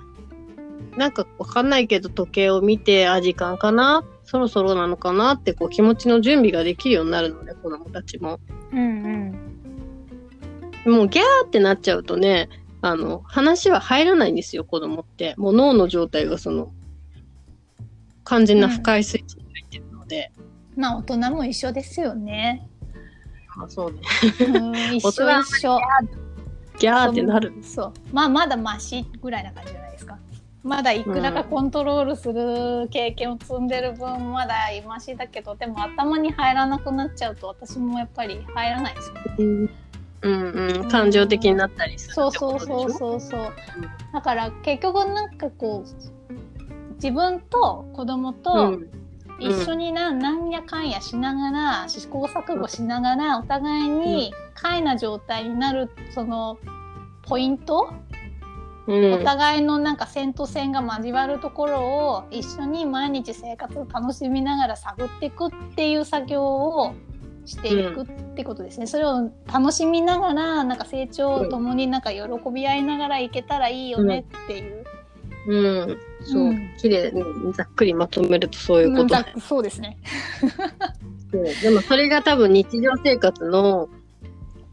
B: なんかわかんないけど時計を見て、あ、時間かなそろそろなのかなってこう気持ちの準備ができるようになるので、子供たちも。
A: うんうん
B: もうギャーってなっちゃうとね、あの、話は入らないんですよ、子供って。もう脳の状態がその、完全な不快スイッチに入ってるので。
A: まあ大人も一緒ですよね。
B: まあそうね。
A: うん、一緒
B: 大
A: 一緒。
B: ギャーってなる。
A: そう。まあまだマシぐらいな感じじゃない。まだいくらかコントロールする経験を積んでる分まだマシだけど、でも頭に入らなくなっちゃうと私もやっぱり入らないですよね。
B: うんうん、感情的になったりする
A: そうそう。そうそうそう。だから結局なんかこう自分と子供と
B: ん
A: 一緒にな、なんやかんやしながら試行錯誤しながらお互いに快な状態になるそのポイント、
B: うん
A: お互いのなんか線と線が交わるところを一緒に毎日生活を楽しみながら探っていくっていう作業をしていくってことですね。それを楽しみながらなんか成長を共になんか喜び合いながらいけたらいいよねっていう。
B: うん、そう、
A: うん。
B: 綺麗にざっくりまとめるとそういうこと。
A: ざそうですね。
B: そう。でもそれが多分日常生活の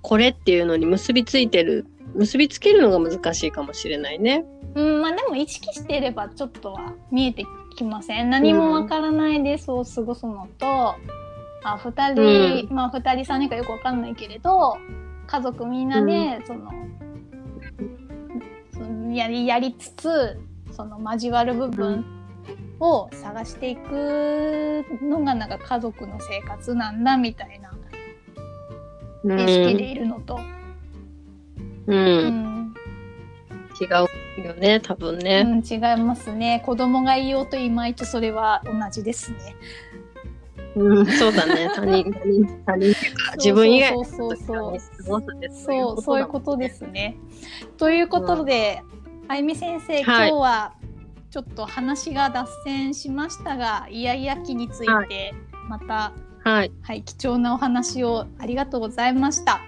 B: これっていうのに結びついてる、結びつけるのが難しいかもしれないね。
A: うん、まあでも意識していればちょっとは見えてきません。何もわからないでそう過ごすのと、あ二人、まあ二人三人かよくわかんないけれど、家族みんなで、その、そのやり、やりつつ、その交わる部分を探していくのがなんか家族の生活なんだみたいな
B: うん、
A: 意識でいるのと、
B: うん、
A: うん
B: 違うよね、多分ね。
A: うん、違いますね。子供が言おうといまいちそれは同じですね。
B: うん、そうだね。他人、他人、他人自分以外
A: うそうそうそう、そういうことですね。ということで、あゆみ先生、今
B: はい
A: 日はちょっと話が脱線しましたが、イヤイヤ期につい
B: は
A: てまた、
B: はい。
A: はい、貴重なお話をありがとうございました。